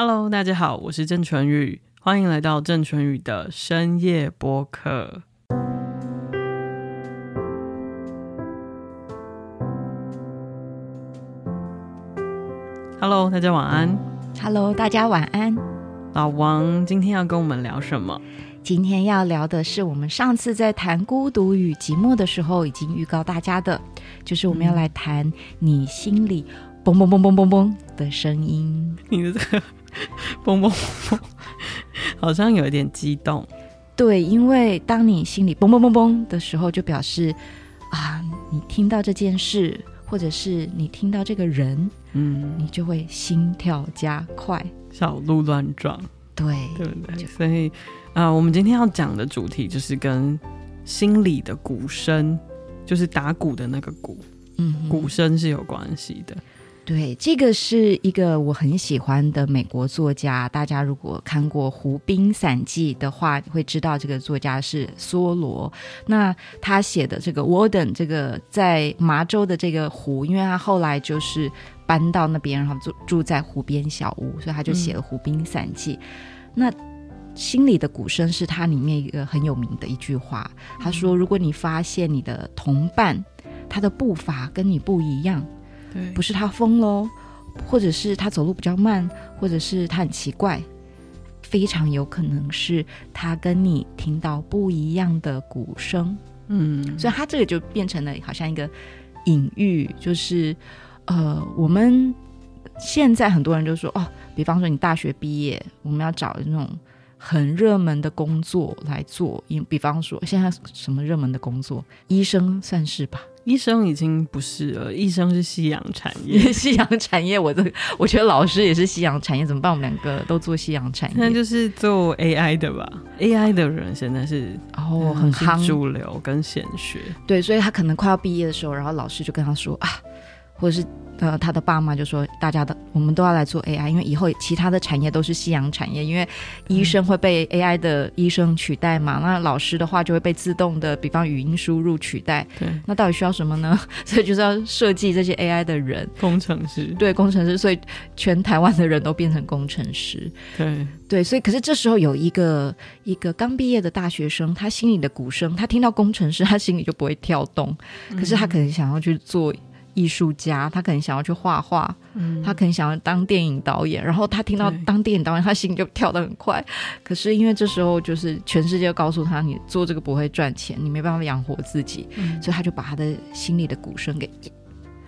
Hello，大家好，我是郑淳宇，欢迎来到郑淳宇的深夜播客。Hello，大家晚安。Hello，大家晚安。老王今天要跟我们聊什么？今天要聊的是我们上次在谈孤独与寂寞的时候已经预告大家的，就是我们要来谈你心里嘣嘣嘣嘣嘣嘣的声音。你的这个。嘣嘣嘣，好像有一点激动。对，因为当你心里嘣嘣嘣嘣的时候，就表示啊，你听到这件事，或者是你听到这个人，嗯，你就会心跳加快，小鹿乱撞。对，对不对？所以啊、呃，我们今天要讲的主题就是跟心里的鼓声，就是打鼓的那个鼓，嗯，鼓声是有关系的。对，这个是一个我很喜欢的美国作家。大家如果看过《湖滨散记》的话，会知道这个作家是梭罗。那他写的这个 Warden，这个在麻州的这个湖，因为他后来就是搬到那边，然后住住在湖边小屋，所以他就写了《湖滨散记》嗯。那心里的鼓声是他里面一个很有名的一句话。他说：“如果你发现你的同伴他的步伐跟你不一样。”对，不是他疯喽，或者是他走路比较慢，或者是他很奇怪，非常有可能是他跟你听到不一样的鼓声。嗯，所以他这个就变成了好像一个隐喻，就是呃，我们现在很多人就说哦，比方说你大学毕业，我们要找那种很热门的工作来做，因比方说现在什么热门的工作，医生算是吧。医生已经不是了，医生是夕阳产业。夕阳产业，我这我觉得老师也是夕阳产业，怎么办？我们两个都做夕阳产业，那就是做 AI 的吧？AI 的人现在是哦，很夯，主流跟显学。对，所以他可能快要毕业的时候，然后老师就跟他说啊，或者是。呃，他的爸妈就说：“大家的，我们都要来做 AI，因为以后其他的产业都是夕阳产业，因为医生会被 AI 的医生取代嘛。嗯、那老师的话就会被自动的，比方语音输入取代。对，那到底需要什么呢？所以就是要设计这些 AI 的人，工程师。对，工程师。所以全台湾的人都变成工程师。对对，所以可是这时候有一个一个刚毕业的大学生，他心里的鼓声，他听到工程师，他心里就不会跳动。可是他可能想要去做。”艺术家，他可能想要去画画，嗯，他可能想要当电影导演，然后他听到当电影导演，他心就跳得很快。可是因为这时候就是全世界告诉他，你做这个不会赚钱，你没办法养活自己，嗯，所以他就把他的心里的鼓声给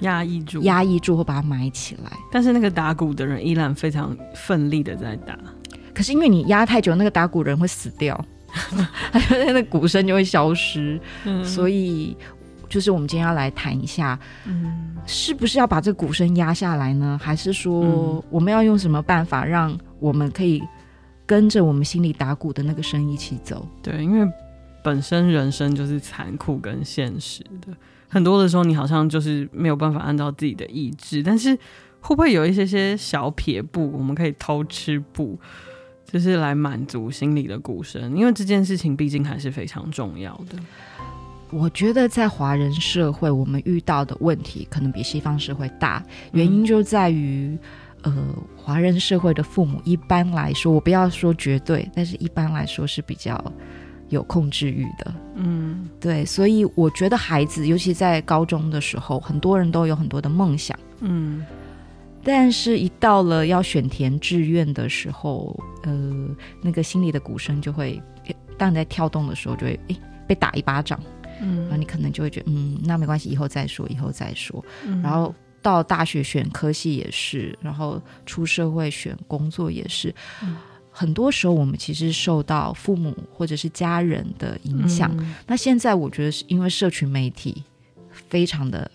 压抑住，压抑住或把它埋起来。但是那个打鼓的人依然非常奋力的在打。可是因为你压太久，那个打鼓人会死掉，他那鼓声就会消失，嗯，所以。就是我们今天要来谈一下，嗯，是不是要把这鼓声压下来呢？还是说我们要用什么办法让我们可以跟着我们心里打鼓的那个声一起走？对，因为本身人生就是残酷跟现实的，很多的时候你好像就是没有办法按照自己的意志，但是会不会有一些些小撇步，我们可以偷吃步，就是来满足心里的鼓声？因为这件事情毕竟还是非常重要的。我觉得在华人社会，我们遇到的问题可能比西方社会大，原因就在于，呃，华人社会的父母一般来说，我不要说绝对，但是一般来说是比较有控制欲的。嗯，对，所以我觉得孩子，尤其在高中的时候，很多人都有很多的梦想。嗯，但是一到了要选填志愿的时候，呃，那个心里的鼓声就会，当你在跳动的时候，就会诶被打一巴掌。嗯，然后你可能就会觉得，嗯，那没关系，以后再说，以后再说。嗯、然后到大学选科系也是，然后出社会选工作也是。嗯、很多时候我们其实受到父母或者是家人的影响。嗯、那现在我觉得是因为社群媒体非常的，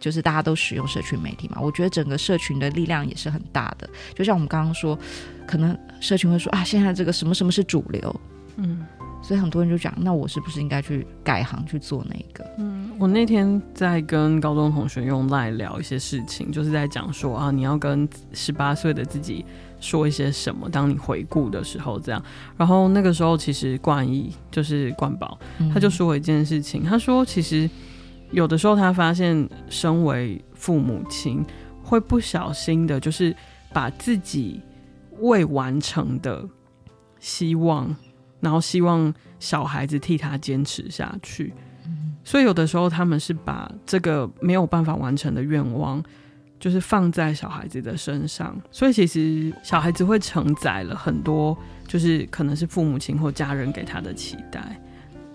就是大家都使用社群媒体嘛，我觉得整个社群的力量也是很大的。就像我们刚刚说，可能社群会说啊，现在这个什么什么是主流，嗯。所以很多人就讲，那我是不是应该去改行去做那个？嗯，我那天在跟高中同学用 LINE 聊一些事情，就是在讲说啊，你要跟十八岁的自己说一些什么？当你回顾的时候，这样。然后那个时候，其实冠毅就是冠宝，他就说了一件事情，他说其实有的时候他发现，身为父母亲会不小心的，就是把自己未完成的希望，然后希望小孩子替他坚持下去。嗯，所以有的时候他们是把这个没有办法完成的愿望，就是放在小孩子的身上。所以其实小孩子会承载了很多，就是可能是父母亲或家人给他的期待。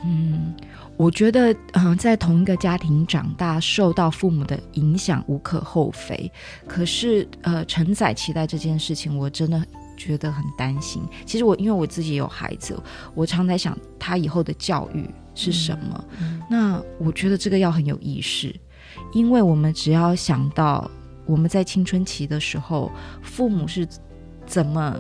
嗯。我觉得，嗯、呃，在同一个家庭长大，受到父母的影响无可厚非。可是，呃，承载期待这件事情，我真的觉得很担心。其实我因为我自己有孩子，我常在想他以后的教育是什么。那我觉得这个要很有意识，因为我们只要想到我们在青春期的时候，父母是怎么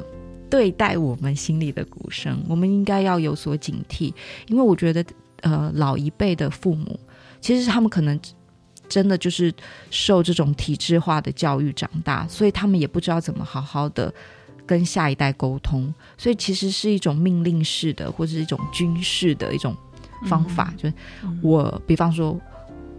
对待我们心里的鼓声，我们应该要有所警惕。因为我觉得。呃，老一辈的父母，其实他们可能真的就是受这种体制化的教育长大，所以他们也不知道怎么好好的跟下一代沟通，所以其实是一种命令式的，或者是一种军事的一种方法，嗯、就是我，嗯、比方说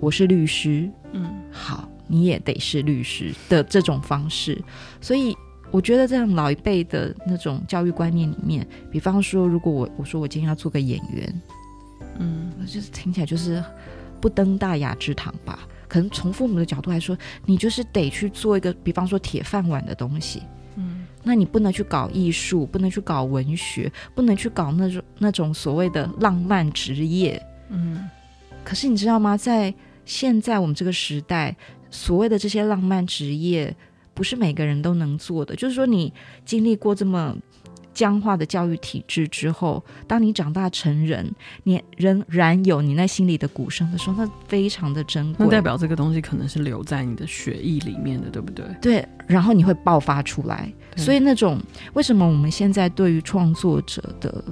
我是律师，嗯，好，你也得是律师的这种方式，所以我觉得这样老一辈的那种教育观念里面，比方说，如果我我说我今天要做个演员。嗯，就是听起来就是不登大雅之堂吧？可能从父母的角度来说，你就是得去做一个，比方说铁饭碗的东西。那你不能去搞艺术，不能去搞文学，不能去搞那种那种所谓的浪漫职业。嗯，可是你知道吗？在现在我们这个时代，所谓的这些浪漫职业，不是每个人都能做的。就是说，你经历过这么。僵化的教育体制之后，当你长大成人，你仍然有你那心里的鼓声的时候，那非常的珍贵。那代表这个东西可能是留在你的血液里面的，对不对？对，然后你会爆发出来。所以那种为什么我们现在对于创作者的。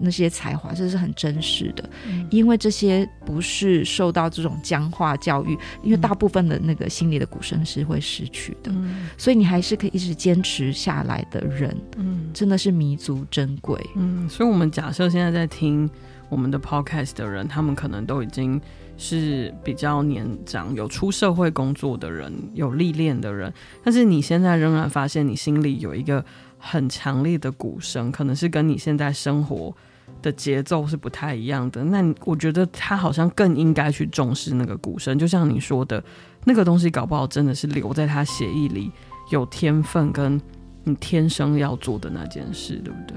那些才华，这是很真实的，嗯、因为这些不是受到这种僵化教育，因为大部分的那个心里的鼓声是会失去的，嗯、所以你还是可以一直坚持下来的人，嗯，真的是弥足珍贵，嗯，所以我们假设现在在听我们的 podcast 的人，他们可能都已经是比较年长、有出社会工作的人、有历练的人，但是你现在仍然发现你心里有一个很强烈的鼓声，可能是跟你现在生活。的节奏是不太一样的，那我觉得他好像更应该去重视那个鼓声，就像你说的，那个东西搞不好真的是留在他血液里，有天分跟你天生要做的那件事，对不对？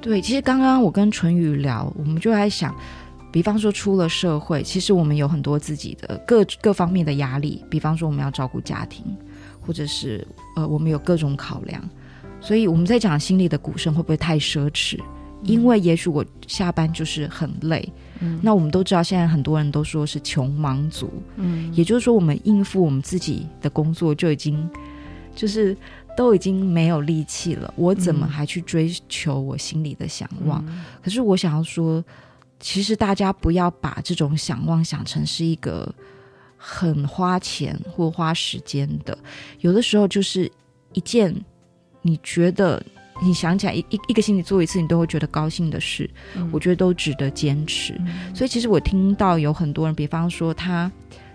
对，其实刚刚我跟淳宇聊，我们就在想，比方说出了社会，其实我们有很多自己的各各方面的压力，比方说我们要照顾家庭，或者是呃我们有各种考量，所以我们在讲心里的鼓声会不会太奢侈？因为也许我下班就是很累，嗯，那我们都知道，现在很多人都说是穷忙族，嗯，也就是说，我们应付我们自己的工作就已经就是都已经没有力气了，我怎么还去追求我心里的想望？嗯，可是我想要说，其实大家不要把这种想望想成是一个很花钱或花时间的，有的时候就是一件你觉得。你想起来一一一个星期做一次，你都会觉得高兴的事，嗯、我觉得都值得坚持。嗯、所以其实我听到有很多人，比方说他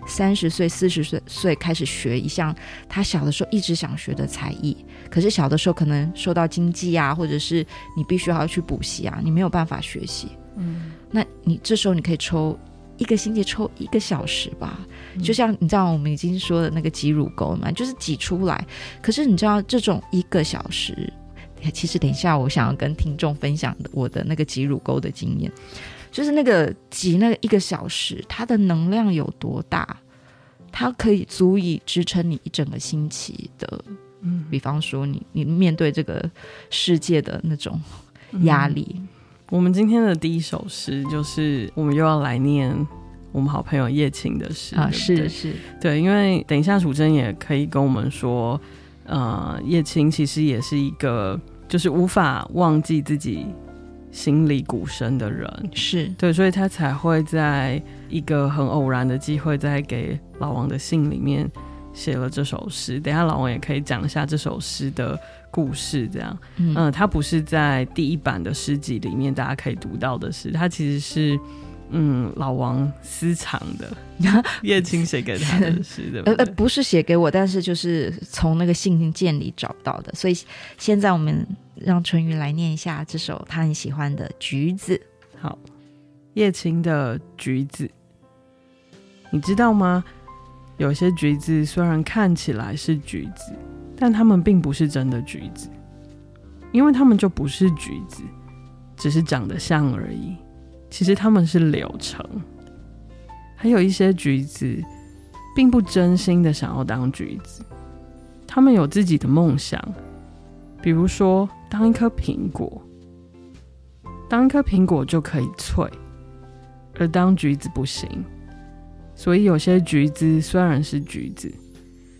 三十岁、四十岁岁开始学一项他小的时候一直想学的才艺，可是小的时候可能受到经济啊，或者是你必须要去补习啊，你没有办法学习。嗯，那你这时候你可以抽一个星期抽一个小时吧，嗯、就像你知道我们已经说的那个挤乳沟嘛，就是挤出来。可是你知道这种一个小时。其实等一下，我想要跟听众分享的我的那个挤乳沟的经验，就是那个挤那个一个小时，它的能量有多大？它可以足以支撑你一整个星期的。嗯，比方说你你面对这个世界的那种压力。嗯，我们今天的第一首诗就是我们又要来念我们好朋友叶青的诗啊，是是，对，因为等一下楚真也可以跟我们说。呃，叶青其实也是一个，就是无法忘记自己心里鼓声的人，是对，所以他才会在一个很偶然的机会，在给老王的信里面写了这首诗。等一下老王也可以讲一下这首诗的故事，这样，嗯、呃，他不是在第一版的诗集里面大家可以读到的诗，他其实是。嗯，老王私藏的 叶青写给他的诗，的？呃呃，不是写给我，但是就是从那个信件里找到的。所以现在我们让淳于来念一下这首他很喜欢的《橘子》。好，叶青的《橘子》，你知道吗？有些橘子虽然看起来是橘子，但它们并不是真的橘子，因为它们就不是橘子，只是长得像而已。其实它们是柳橙。还有一些橘子，并不真心的想要当橘子，他们有自己的梦想，比如说当一颗苹果，当一颗苹果就可以脆，而当橘子不行。所以有些橘子虽然是橘子，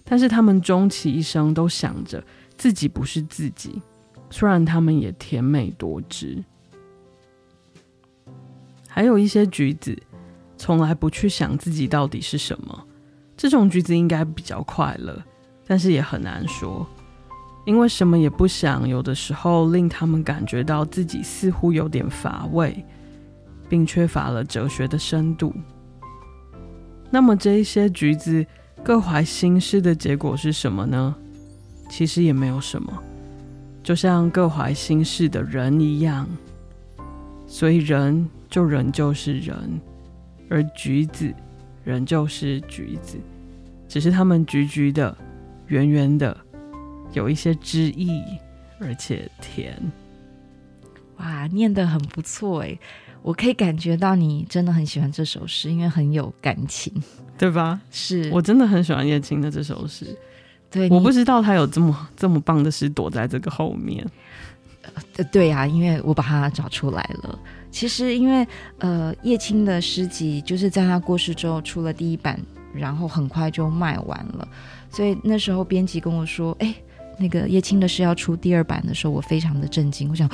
但是他们终其一生都想着自己不是自己，虽然他们也甜美多汁。还有一些橘子。从来不去想自己到底是什么，这种橘子应该比较快乐，但是也很难说，因为什么也不想，有的时候令他们感觉到自己似乎有点乏味，并缺乏了哲学的深度。那么这一些橘子各怀心事的结果是什么呢？其实也没有什么，就像各怀心事的人一样，所以人就仍旧是人。而橘子仍旧是橘子，只是它们橘橘的、圆圆的，有一些汁液，而且甜。哇，念得很不错哎！我可以感觉到你真的很喜欢这首诗，因为很有感情，对吧？是我真的很喜欢叶青的这首诗。对，我不知道他有这么这么棒的诗躲在这个后面。呃，对呀、啊，因为我把它找出来了。其实，因为呃，叶青的诗集就是在他过世之后出了第一版，然后很快就卖完了。所以那时候编辑跟我说：“哎，那个叶青的诗要出第二版的时候，我非常的震惊。我想，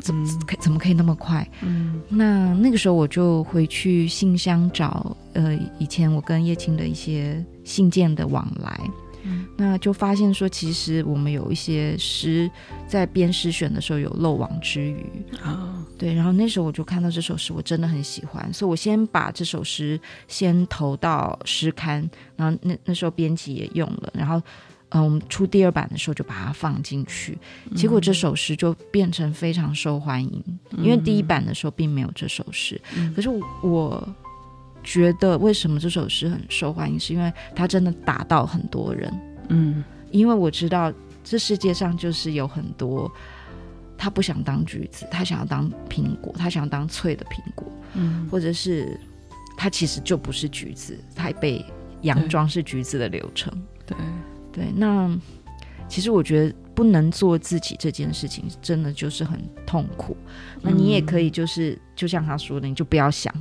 怎么可怎么可以那么快？嗯，那那个时候我就回去信箱找呃以前我跟叶青的一些信件的往来。”那就发现说，其实我们有一些诗在编诗选的时候有漏网之鱼。啊。对，然后那时候我就看到这首诗，我真的很喜欢，所以我先把这首诗先投到诗刊，然后那那时候编辑也用了，然后嗯，我们出第二版的时候就把它放进去，结果这首诗就变成非常受欢迎，因为第一版的时候并没有这首诗，可是我。觉得为什么这首诗很受欢迎，是因为它真的打到很多人。嗯，因为我知道这世界上就是有很多他不想当橘子，他想要当苹果，他想要当脆的苹果，嗯，或者是他其实就不是橘子，他被佯装是橘子的流程。对对，那其实我觉得不能做自己这件事情，真的就是很痛苦。那你也可以就是就像他说的，你就不要想。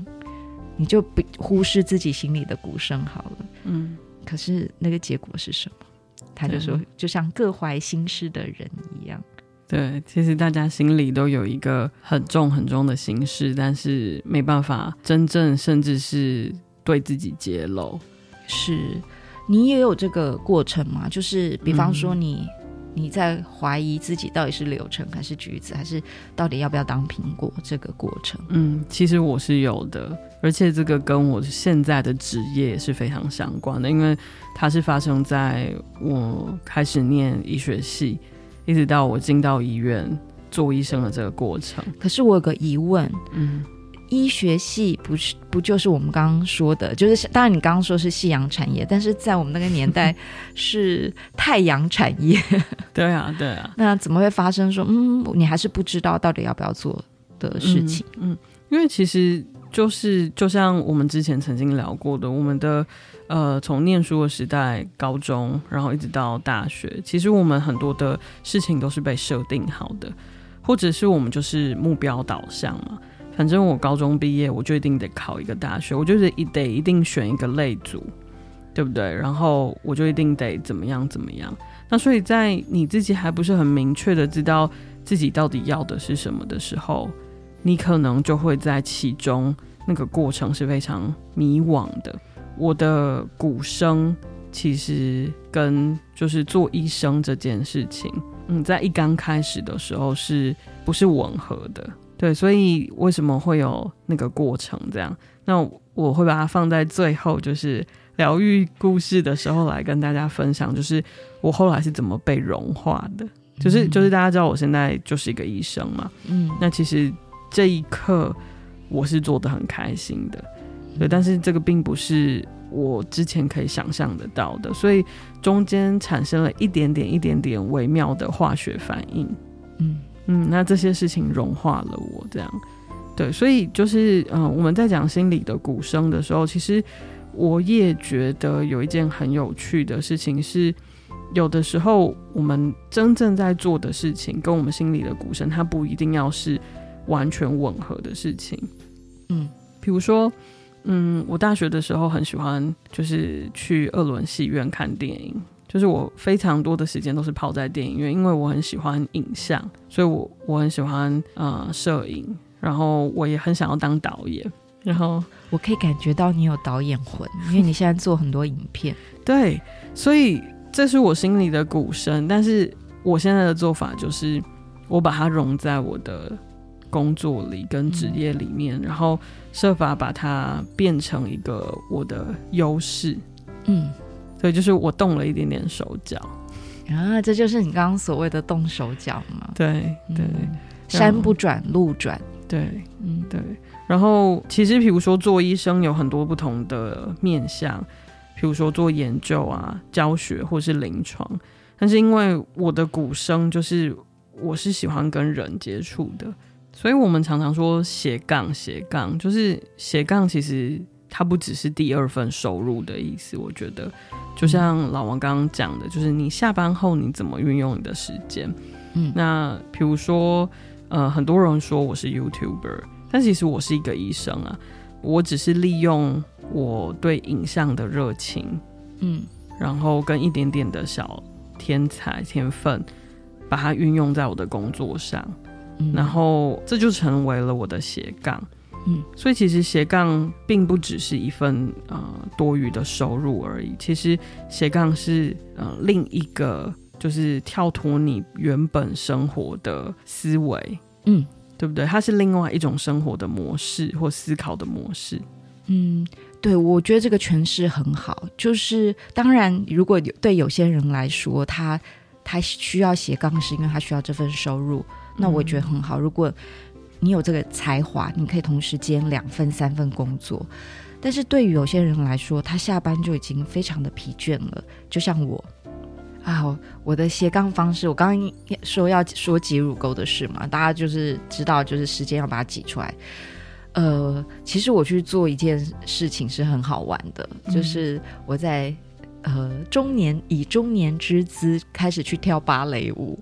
你就不忽视自己心里的鼓声好了。嗯，可是那个结果是什么？他就说，就像各怀心事的人一样。对，其实大家心里都有一个很重很重的心事，但是没办法真正，甚至是对自己揭露。是你也有这个过程吗？就是比方说你。嗯你在怀疑自己到底是柳橙还是橘子，还是到底要不要当苹果？这个过程，嗯，其实我是有的，而且这个跟我现在的职业也是非常相关的，因为它是发生在我开始念医学系，一直到我进到医院做医生的这个过程。可是我有个疑问，嗯。医学系不是不就是我们刚刚说的，就是当然你刚刚说是夕阳产业，但是在我们那个年代 是太阳产业。对啊，对啊。那怎么会发生说，嗯，你还是不知道到底要不要做的事情？嗯，嗯，因为其实就是就像我们之前曾经聊过的，我们的呃从念书的时代，高中，然后一直到大学，其实我们很多的事情都是被设定好的，或者是我们就是目标导向嘛。反正我高中毕业，我就一定得考一个大学，我就是一得一定选一个类组，对不对？然后我就一定得怎么样怎么样。那所以在你自己还不是很明确的知道自己到底要的是什么的时候，你可能就会在其中那个过程是非常迷惘的。我的鼓声其实跟就是做医生这件事情，嗯，在一刚开始的时候是不是吻合的？对，所以为什么会有那个过程这样？那我会把它放在最后，就是疗愈故事的时候来跟大家分享，就是我后来是怎么被融化的。就是就是大家知道我现在就是一个医生嘛，嗯，那其实这一刻我是做的很开心的，对，但是这个并不是我之前可以想象得到的，所以中间产生了一点点一点点微妙的化学反应，嗯嗯，那这些事情融化了我，这样，对，所以就是嗯、呃，我们在讲心理的鼓声的时候，其实我也觉得有一件很有趣的事情是。有的时候，我们真正在做的事情，跟我们心里的鼓声，它不一定要是完全吻合的事情。嗯，比如说，嗯，我大学的时候很喜欢，就是去二轮戏院看电影，就是我非常多的时间都是泡在电影院，因为我很喜欢影像，所以我我很喜欢呃摄影，然后我也很想要当导演，然后我可以感觉到你有导演魂，因为你现在做很多影片，对，所以。这是我心里的鼓声，但是我现在的做法就是，我把它融在我的工作里跟职业里面，嗯、然后设法把它变成一个我的优势。嗯，所以就是我动了一点点手脚啊，这就是你刚刚所谓的动手脚嘛？对对，嗯、山不转路转，对，嗯对。然后其实，比如说做医生有很多不同的面向。比如说做研究啊、教学或是临床，但是因为我的鼓声就是我是喜欢跟人接触的，所以我们常常说斜杠斜杠，就是斜杠其实它不只是第二份收入的意思。我觉得就像老王刚刚讲的，就是你下班后你怎么运用你的时间。嗯，那比如说呃，很多人说我是 YouTuber，但其实我是一个医生啊。我只是利用我对影像的热情，嗯，然后跟一点点的小天才天分，把它运用在我的工作上，嗯，然后这就成为了我的斜杠，嗯，所以其实斜杠并不只是一份呃多余的收入而已，其实斜杠是呃另一个就是跳脱你原本生活的思维，嗯。对不对？它是另外一种生活的模式或思考的模式。嗯，对，我觉得这个诠释很好。就是当然，如果有对有些人来说，他他需要斜杠，是因为他需要这份收入，那我觉得很好。嗯、如果你有这个才华，你可以同时兼两份、三份工作。但是对于有些人来说，他下班就已经非常的疲倦了，就像我。啊，我的斜杠方式，我刚刚说要说挤乳沟的事嘛，大家就是知道，就是时间要把它挤出来。呃，其实我去做一件事情是很好玩的，就是我在呃中年以中年之姿开始去跳芭蕾舞。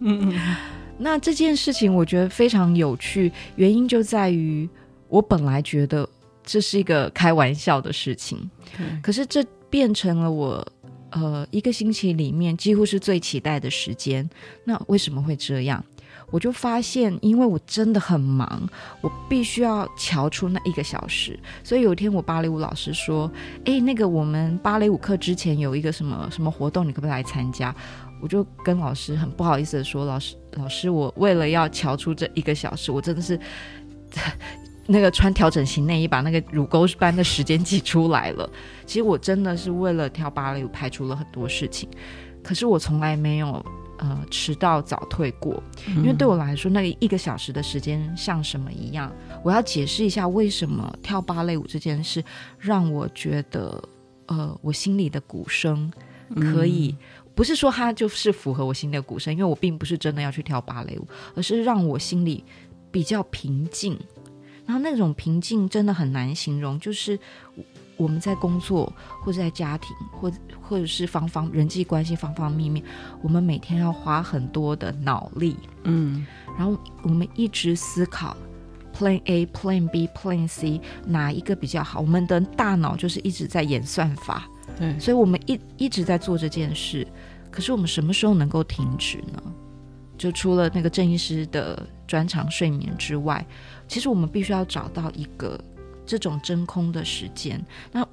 那这件事情我觉得非常有趣，原因就在于我本来觉得这是一个开玩笑的事情，嗯、可是这变成了我。呃，一个星期里面几乎是最期待的时间。那为什么会这样？我就发现，因为我真的很忙，我必须要瞧出那一个小时。所以有一天，我芭蕾舞老师说：“哎，那个我们芭蕾舞课之前有一个什么什么活动，你可不可以来参加？”我就跟老师很不好意思的说：“老师，老师，我为了要瞧出这一个小时，我真的是。”那个穿调整型内衣把那个乳沟般的时间挤出来了。其实我真的是为了跳芭蕾舞排除了很多事情，可是我从来没有呃迟到早退过，因为对我来说那个一个小时的时间像什么一样。我要解释一下为什么跳芭蕾舞这件事让我觉得呃我心里的鼓声可以，不是说它就是符合我心里的鼓声，因为我并不是真的要去跳芭蕾舞，而是让我心里比较平静。然后那种平静真的很难形容，就是我们在工作或者在家庭，或或者是方方人际关系方方面面，我们每天要花很多的脑力，嗯，然后我们一直思考 Plan A、Plan B、Plan C 哪一个比较好，我们的大脑就是一直在演算法，对，所以我们一一直在做这件事，可是我们什么时候能够停止呢？就除了那个郑医师的专长睡眠之外。其实我们必须要找到一个这种真空的时间。那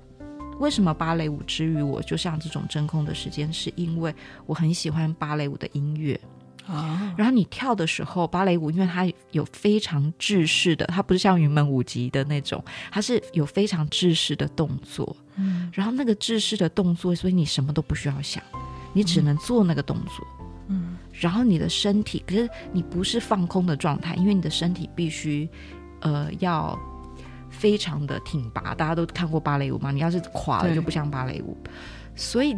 为什么芭蕾舞之于我就像这种真空的时间？是因为我很喜欢芭蕾舞的音乐啊。然后你跳的时候，芭蕾舞因为它有非常制式的，它不是像云门舞集的那种，它是有非常制式的动作。嗯。然后那个制式的动作，所以你什么都不需要想，你只能做那个动作。嗯。然后你的身体，可是你不是放空的状态，因为你的身体必须，呃，要非常的挺拔。大家都看过芭蕾舞吗？你要是垮了就不像芭蕾舞，所以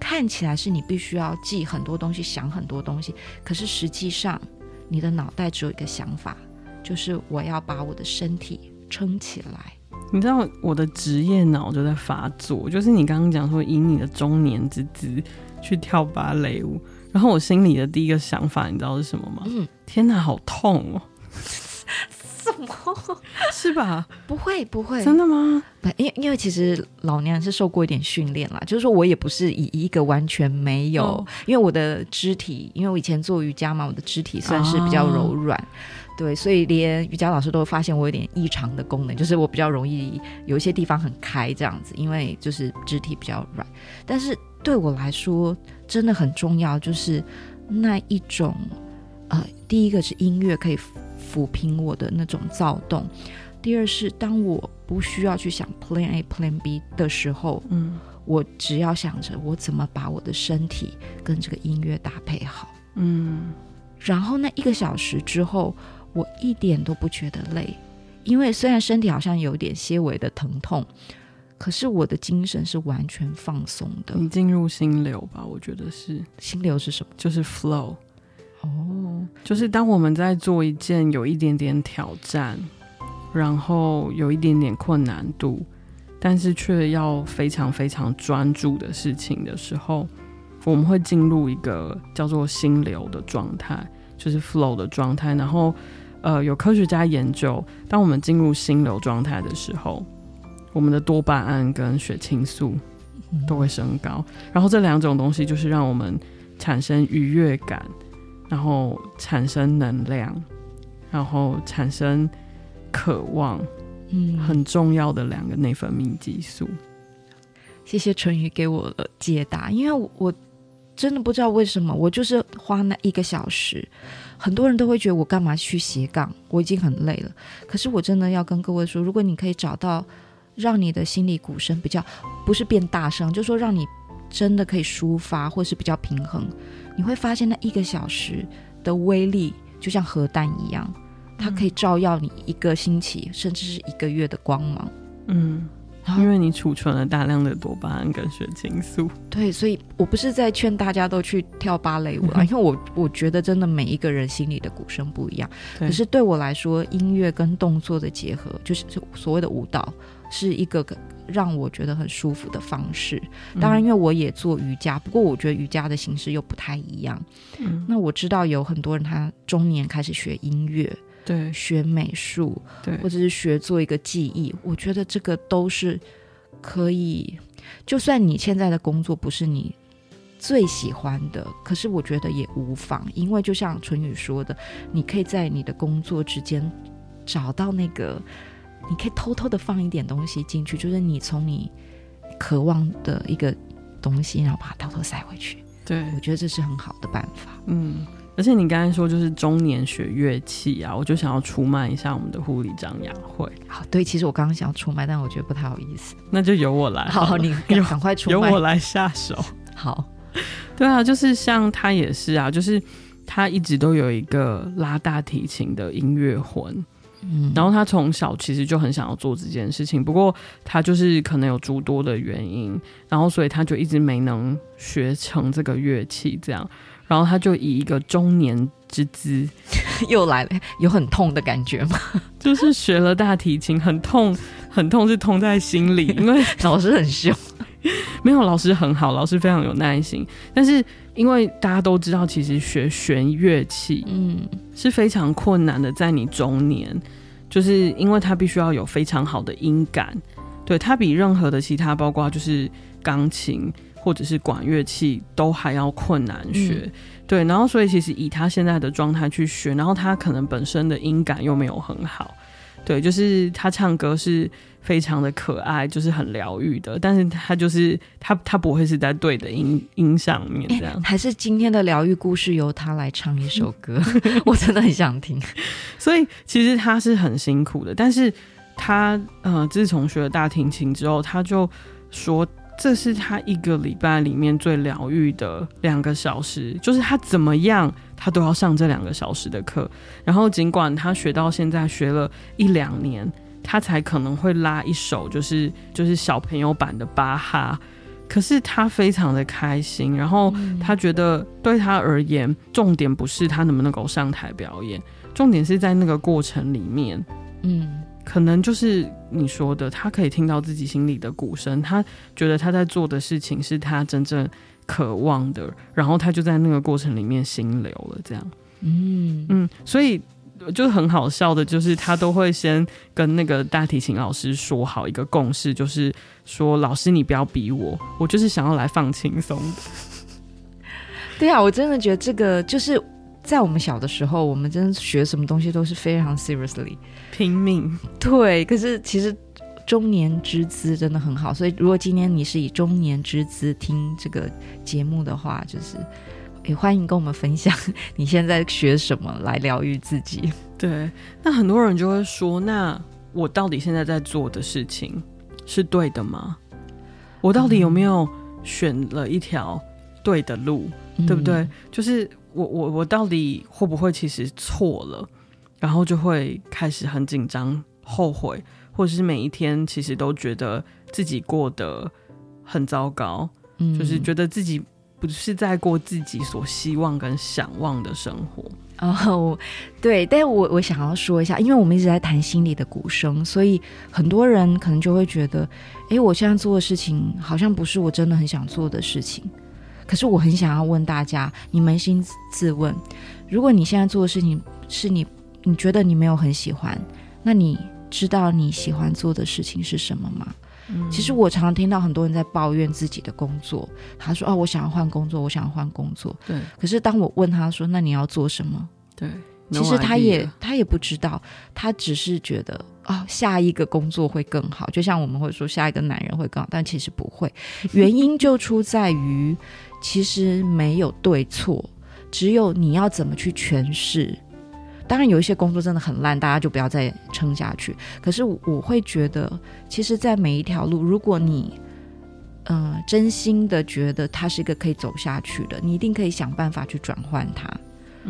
看起来是你必须要记很多东西，想很多东西，可是实际上你的脑袋只有一个想法，就是我要把我的身体撑起来。你知道我的职业脑就在发作，就是你刚刚讲说以你的中年之姿去跳芭蕾舞。然后我心里的第一个想法，你知道是什么吗？嗯，天哪，好痛哦！是吧？不会，不会，真的吗？因为因为其实老娘是受过一点训练啦，就是说我也不是以一个完全没有，哦、因为我的肢体，因为我以前做瑜伽嘛，我的肢体算是比较柔软，哦、对，所以连瑜伽老师都发现我有点异常的功能，就是我比较容易有一些地方很开这样子，因为就是肢体比较软，但是对我来说。真的很重要，就是那一种，呃，第一个是音乐可以抚平我的那种躁动，第二是当我不需要去想 Plan A Plan B 的时候，嗯，我只要想着我怎么把我的身体跟这个音乐搭配好，嗯，然后那一个小时之后，我一点都不觉得累，因为虽然身体好像有点些微的疼痛。可是我的精神是完全放松的。你进入心流吧，我觉得是。心流是什么？就是 flow。哦，就是当我们在做一件有一点点挑战，然后有一点点困难度，但是却要非常非常专注的事情的时候，我们会进入一个叫做心流的状态，就是 flow 的状态。然后，呃，有科学家研究，当我们进入心流状态的时候。我们的多巴胺跟血清素都会升高，然后这两种东西就是让我们产生愉悦感，然后产生能量，然后产生渴望，嗯，很重要的两个内分泌激素。谢谢淳于给我的解答，因为我真的不知道为什么，我就是花那一个小时，很多人都会觉得我干嘛去斜杠，我已经很累了。可是我真的要跟各位说，如果你可以找到。让你的心理鼓声比较不是变大声，就是说让你真的可以抒发，或是比较平衡，你会发现那一个小时的威力就像核弹一样，它可以照耀你一个星期，甚至是一个月的光芒。嗯，因为你储存了大量的多巴胺跟血清素。对，所以我不是在劝大家都去跳芭蕾舞啊，因为我我觉得真的每一个人心里的鼓声不一样。可是对我来说，音乐跟动作的结合，就是所谓的舞蹈。是一个让我觉得很舒服的方式。当然，因为我也做瑜伽，不过我觉得瑜伽的形式又不太一样。嗯，那我知道有很多人他中年开始学音乐，对，学美术，对，或者是学做一个技艺。我觉得这个都是可以。就算你现在的工作不是你最喜欢的，可是我觉得也无妨，因为就像淳宇说的，你可以在你的工作之间找到那个。你可以偷偷的放一点东西进去，就是你从你渴望的一个东西，然后把它偷偷塞回去。对，我觉得这是很好的办法。嗯，而且你刚才说就是中年学乐器啊，我就想要出卖一下我们的护理长雅慧。好，对，其实我刚刚想要出卖，但我觉得不太好意思。那就由我来好。好，你赶快出卖，由我来下手。好，对啊，就是像他也是啊，就是他一直都有一个拉大提琴的音乐魂。嗯，然后他从小其实就很想要做这件事情，不过他就是可能有诸多的原因，然后所以他就一直没能学成这个乐器，这样，然后他就以一个中年之姿 又来了，有很痛的感觉吗？就是学了大提琴，很痛，很痛，是痛在心里，因为老师很凶，没有，老师很好，老师非常有耐心，但是。因为大家都知道，其实学弦乐器，嗯，是非常困难的。在你中年，就是因为它必须要有非常好的音感，对，它比任何的其他，包括就是钢琴或者是管乐器都还要困难学，嗯、对。然后，所以其实以他现在的状态去学，然后他可能本身的音感又没有很好，对，就是他唱歌是。非常的可爱，就是很疗愈的，但是他就是他，他不会是在对的音音上面这样。欸，还是今天的疗愈故事由他来唱一首歌，我真的很想听。所以其实他是很辛苦的，但是他呃，自从学了大提琴之后，他就说这是他一个礼拜里面最疗愈的两个小时，就是他怎么样，他都要上这两个小时的课。然后尽管他学到现在学了一两年，他才可能会拉一首就是就是小朋友版的巴哈，可是他非常的开心。然后他觉得对他而言，重点不是他能不能够上台表演，重点是在那个过程里面，嗯。可能就是你说的，他可以听到自己心里的鼓声，他觉得他在做的事情是他真正渴望的，然后他就在那个过程里面心流了，这样。嗯嗯，所以就很好笑的，就是他都会先跟那个大提琴老师说好一个共识，就是说老师你不要逼我，我就是想要来放轻松的。对啊，我真的觉得这个就是。在我们小的时候，我们真的学什么东西都是非常 seriously 拼命。对，可是其实中年之姿真的很好。所以，如果今天你是以中年之姿听这个节目的话，就是也欢迎跟我们分享你现在学什么来疗愈自己。对，那很多人就会说：“那我到底现在在做的事情是对的吗？我到底有没有选了一条对的路？嗯、对不对？”就是。我我我到底会不会其实错了，然后就会开始很紧张、后悔，或者是每一天其实都觉得自己过得很糟糕，嗯，就是觉得自己不是在过自己所希望跟想望的生活。哦，对，但是我我想要说一下，因为我们一直在谈心里的鼓声，所以很多人可能就会觉得，哎，我现在做的事情好像不是我真的很想做的事情。可是我很想要问大家，你扪心自问，如果你现在做的事情是你你觉得你没有很喜欢，那你知道你喜欢做的事情是什么吗？嗯，其实我常常听到很多人在抱怨自己的工作，他说：“哦，我想要换工作，我想要换工作。”对。可是当我问他说：“那你要做什么？”对。其实他也他也不知道，他只是觉得啊、哦，下一个工作会更好，就像我们会说下一个男人会更好，但其实不会。原因就出在于。其实没有对错，只有你要怎么去诠释。当然，有一些工作真的很烂，大家就不要再撑下去。可是我会觉得，其实，在每一条路，如果你，呃，真心的觉得它是一个可以走下去的，你一定可以想办法去转换它。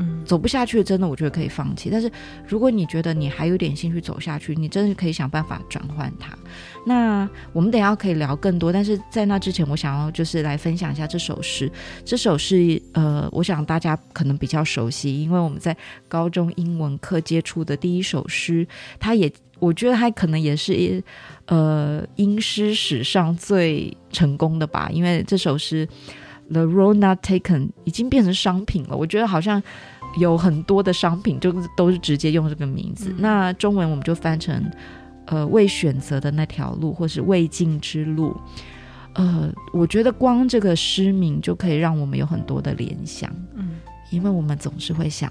嗯，走不下去，真的我觉得可以放弃。但是如果你觉得你还有点兴趣走下去，你真的可以想办法转换它。那我们等下可以聊更多，但是在那之前，我想要就是来分享一下这首诗。这首诗，呃，我想大家可能比较熟悉，因为我们在高中英文课接触的第一首诗，它也，我觉得它可能也是，呃，英诗史上最成功的吧，因为这首诗。The road not taken 已经变成商品了，我觉得好像有很多的商品就都是直接用这个名字。嗯、那中文我们就翻成呃未选择的那条路，或是未尽之路。呃，我觉得光这个诗名就可以让我们有很多的联想。嗯，因为我们总是会想，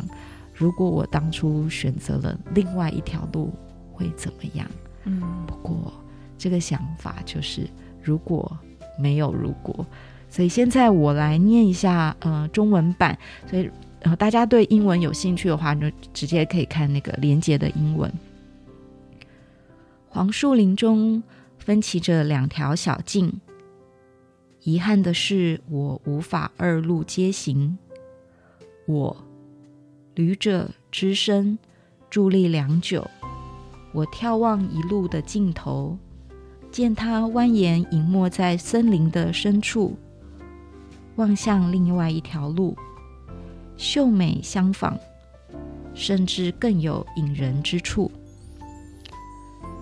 如果我当初选择了另外一条路会怎么样？嗯，不过这个想法就是如果没有如果。所以现在我来念一下，呃，中文版。所以，然后大家对英文有兴趣的话，就直接可以看那个连接的英文。黄树林中分歧着两条小径，遗憾的是，我无法二路皆行。我旅者只身伫立良久，我眺望一路的尽头，见它蜿蜒隐没在森林的深处。望向另外一条路，秀美相仿，甚至更有引人之处。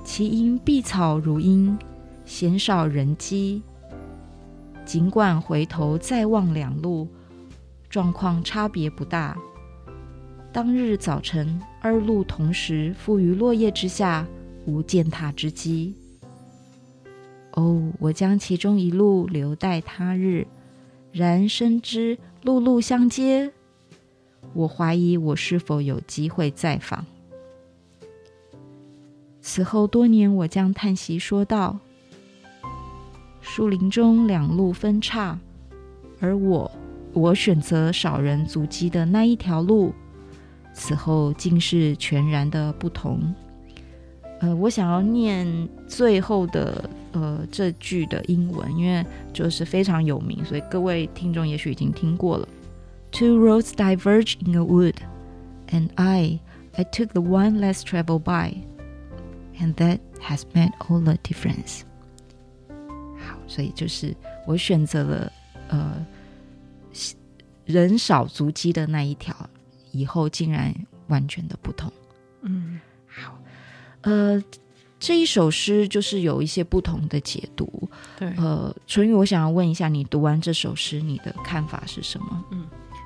其因碧草如茵，鲜少人迹。尽管回头再望两路，状况差别不大。当日早晨，二路同时覆于落叶之下，无践踏之机。哦，我将其中一路留待他日。然深知路路相接，我怀疑我是否有机会再访。此后多年，我将叹息说道：“树林中两路分岔，而我，我选择少人足迹的那一条路，此后竟是全然的不同。”呃，我想要念最后的呃这句的英文，因为就是非常有名，所以各位听众也许已经听过了。Two roads diverge in a wood, and I, I took the one less traveled by, and that has made all the difference. 好，所以就是我选择了呃人少足迹的那一条，以后竟然完全的不同。嗯，好，呃。这一首诗就是有一些不同的解读，对，呃，淳宇，我想要问一下，你读完这首诗，你的看法是什么？嗯，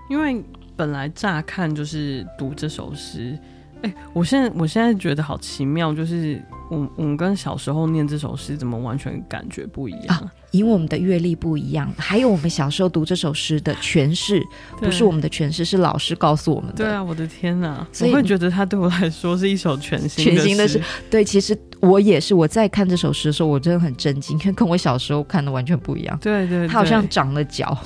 因为本来乍看就是读这首诗，哎，我现在我现在觉得好奇妙，就是我我们跟小时候念这首诗怎么完全感觉不一样？啊因为我们的阅历不一样，还有我们小时候读这首诗的诠释，不是我们的诠释，是老师告诉我们的。对啊，我的天哪！所以我会觉得它对我来说是一首全新的。全新的诗。对，其实我也是。我在看这首诗的时候，我真的很震惊，因为跟我小时候看的完全不一样。对对，对，它好像长了脚。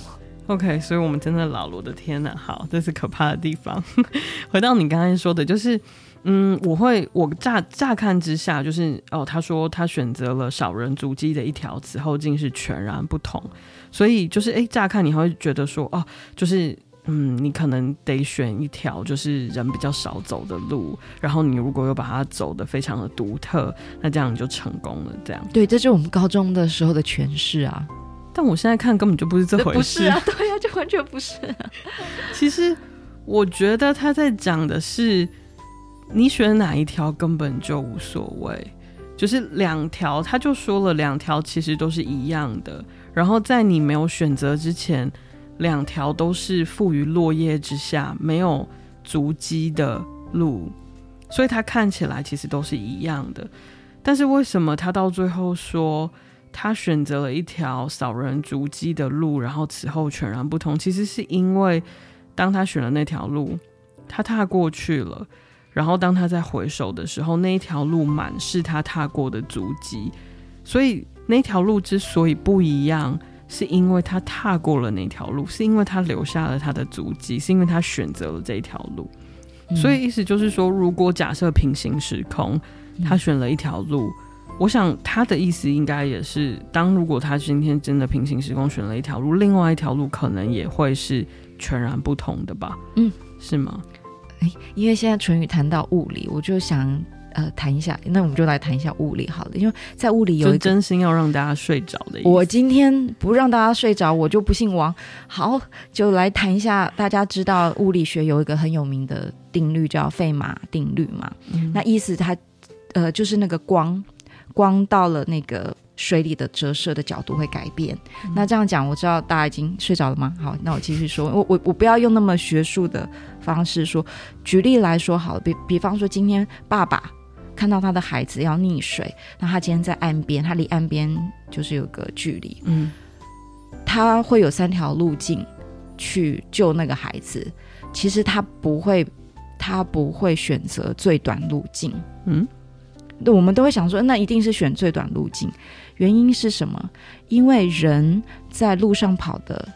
OK，所以我们真的老了。我的天哪！好，这是可怕的地方。回到你刚才说的，就是。嗯，我会，我乍乍看之下就是，哦，他说他选择了少人足迹的一条，此后竟是全然不同。所以就是，哎，乍看你会觉得说，哦，就是，嗯，你可能得选一条就是人比较少走的路，然后你如果又把它走的非常的独特，那这样你就成功了。这样，对，这就是我们高中的时候的诠释啊。但我现在看根本就不是这回事，不是啊，对啊，就完全不是啊。其实我觉得他在讲的是。你选哪一条根本就无所谓，就是两条，他就说了，两条其实都是一样的。然后在你没有选择之前，两条都是覆于落叶之下，没有足迹的路，所以它看起来其实都是一样的。但是为什么他到最后说他选择了一条少人足迹的路，然后此后全然不同？其实是因为当他选了那条路，他踏过去了。然后当他在回首的时候，那一条路满是他踏过的足迹，所以那条路之所以不一样，是因为他踏过了那条路，是因为他留下了他的足迹，是因为他选择了这一条路。嗯。所以意思就是说，如果假设平行时空，他选了一条路，嗯，我想他的意思应该也是，当如果他今天真的平行时空选了一条路，另外一条路可能也会是全然不同的吧？嗯，是吗？因为现在淳宇谈到物理，我就想呃谈一下，那我们就来谈一下物理好了。因为在物理有一真心要让大家睡着的意思。我今天不让大家睡着，我就不姓王。好，就来谈一下，大家知道物理学有一个很有名的定律叫费马定律嘛？嗯、那意思它呃就是那个光光到了那个。水里的折射的角度会改变。嗯、那这样讲，我知道大家已经睡着了吗？好，那我继续说。我我我不要用那么学术的方式说。举例来说，好了，比比方说，今天爸爸看到他的孩子要溺水，那他今天在岸边，他离岸边就是有个距离，嗯，他会有三条路径去救那个孩子。其实他不会，他不会选择最短路径。嗯，那我们都会想说，那一定是选最短路径。原因是什么？因为人在路上跑的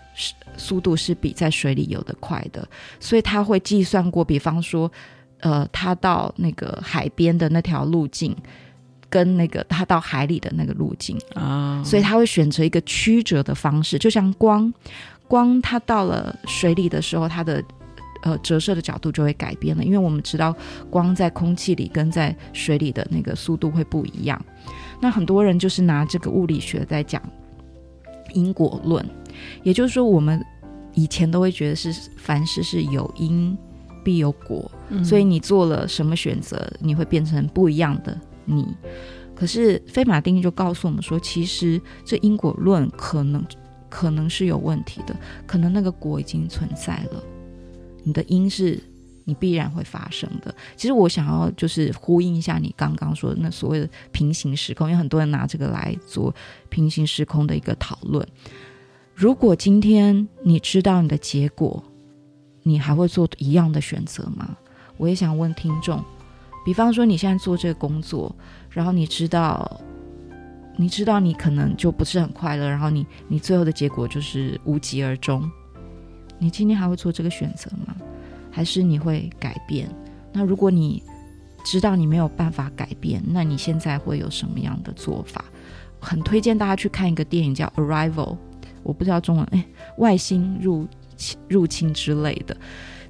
速度是比在水里游的快的，所以他会计算过，比方说，呃，他到那个海边的那条路径，跟那个他到海里的那个路径。啊，所以他会选择一个曲折的方式，就像光，光它到了水里的时候，它的呃折射的角度就会改变了，因为我们知道光在空气里跟在水里的那个速度会不一样。那很多人就是拿这个物理学在讲因果论，也就是说，我们以前都会觉得是凡事是有因必有果，嗯，所以你做了什么选择，你会变成不一样的你。可是费马定律就告诉我们说，其实这因果论可能可能是有问题的，可能那个果已经存在了，你的因是。你必然会发生的。其实我想要就是呼应一下你刚刚说的那所谓的平行时空，因为很多人拿这个来做平行时空的一个讨论。如果今天你知道你的结果，你还会做一样的选择吗？我也想问听众，比方说你现在做这个工作，然后你知道，你知道你可能就不是很快乐，然后你你最后的结果就是无疾而终，你今天还会做这个选择吗？还是你会改变？那如果你知道你没有办法改变，那你现在会有什么样的做法？很推荐大家去看一个电影叫《Arrival》，我不知道中文哎，外星入侵入侵之类的。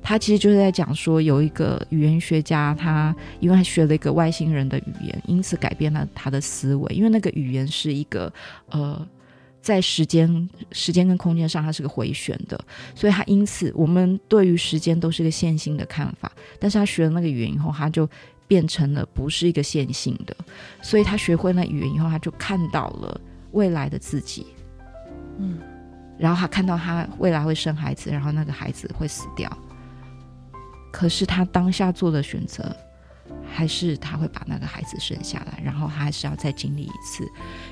他其实就是在讲说，有一个语言学家，他因为他学了一个外星人的语言，因此改变了他的思维。因为那个语言是一个呃。在时间、时间跟空间上，它是个回旋的，所以他因此，我们对于时间都是个线性的看法。但是他学了那个语言以后，他就变成了不是一个线性的。所以他学会那语言以后，他就看到了未来的自己。嗯，然后他看到他未来会生孩子，然后那个孩子会死掉。可是他当下做的选择，还是他会把那个孩子生下来，然后他还是要再经历一次。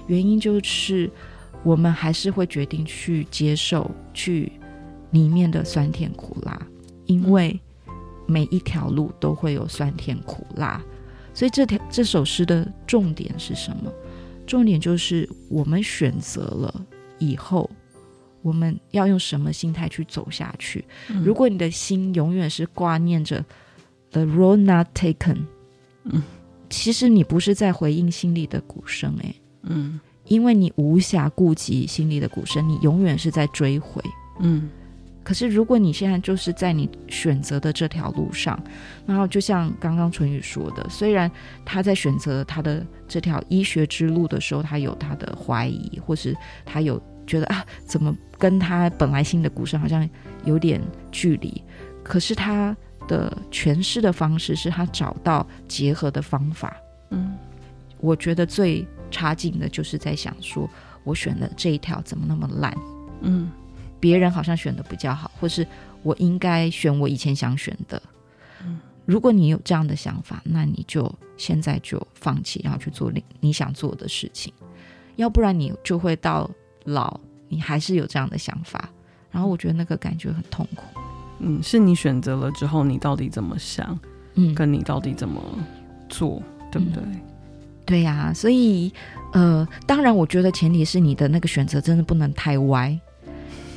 原因就是。我们还是会决定去接受去里面的酸甜苦辣，因为每一条路都会有酸甜苦辣。所以这条这首诗的重点是什么？重点就是我们选择了以后，我们要用什么心态去走下去。嗯。如果你的心永远是挂念着 “the road not taken”，嗯，其实你不是在回应心里的鼓声，诶，嗯。因为你无暇顾及心里的鼓声，你永远是在追回。嗯，可是如果你现在就是在你选择的这条路上，然后就像刚刚淳宇说的，虽然他在选择他的这条医学之路的时候，他有他的怀疑，或是他有觉得啊，怎么跟他本来心的鼓声好像有点距离？可是他的诠释的方式是他找到结合的方法。嗯，我觉得最。差劲的就是在想说，我选的这一条怎么那么烂？嗯，别人好像选的比较好，或是我应该选我以前想选的。嗯，如果你有这样的想法，那你就现在就放弃，然后去做你你想做的事情。要不然你就会到老，你还是有这样的想法，然后我觉得那个感觉很痛苦。嗯，是你选择了之后，你到底怎么想？嗯，跟你到底怎么做，对不对？嗯对呀、啊，所以，呃，当然，我觉得前提是你的那个选择真的不能太歪。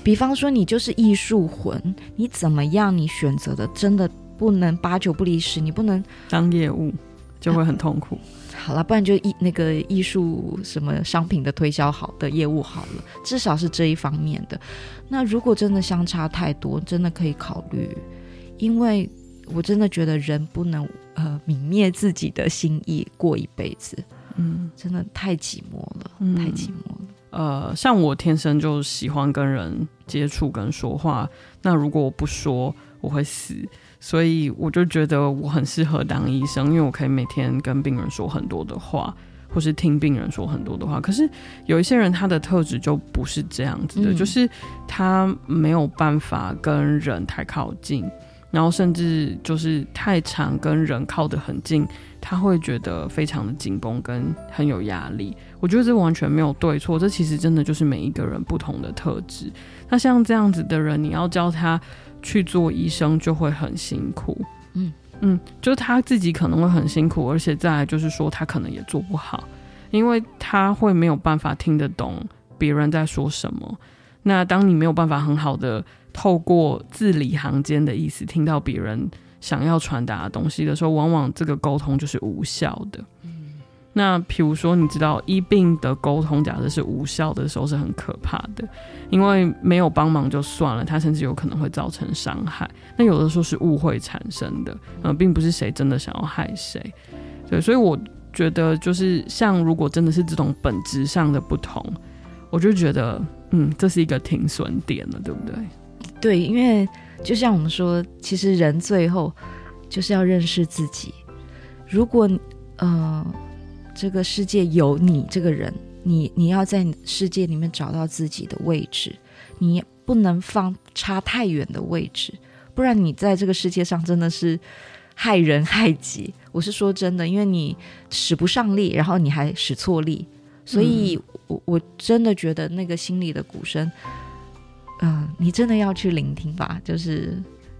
比方说，你就是艺术魂，你怎么样？你选择的真的不能八九不离十，你不能当业务就会很痛苦。啊、好了，不然就艺那个艺术什么商品的推销好的业务好了，至少是这一方面的。那如果真的相差太多，真的可以考虑，因为我真的觉得人不能。呃，泯灭自己的心意，过一辈子，嗯，真的太寂寞了，嗯，太寂寞了。呃，像我天生就喜欢跟人接触跟说话，那如果我不说，我会死，所以我就觉得我很适合当医生，因为我可以每天跟病人说很多的话，或是听病人说很多的话。可是有一些人，他的特质就不是这样子的，嗯，就是他没有办法跟人太靠近。然后甚至就是太常跟人靠得很近，他会觉得非常的紧绷跟很有压力。我觉得这完全没有对错，这其实真的就是每一个人不同的特质。那像这样子的人，你要教他去做医生，就会很辛苦。嗯嗯，就他自己可能会很辛苦，而且再来就是说他可能也做不好，因为他会没有办法听得懂别人在说什么。那当你没有办法很好的。透过字里行间的意思听到别人想要传达的东西的时候，往往这个沟通就是无效的。嗯，那比如说，你知道医病的沟通，假设是无效的时候，是很可怕的，因为没有帮忙就算了，他甚至有可能会造成伤害。那有的时候是误会产生的，呃，并不是谁真的想要害谁。对，所以我觉得，就是像如果真的是这种本质上的不同，我就觉得，嗯，这是一个停损点了，对不对？对，因为就像我们说，其实人最后就是要认识自己。如果呃，这个世界有你这个人，你你要在世界里面找到自己的位置，你不能放差太远的位置，不然你在这个世界上真的是害人害己。我是说真的，因为你使不上力，然后你还使错力，所以我我真的觉得那个心里的鼓声。嗯、呃，你真的要去聆听吧，就是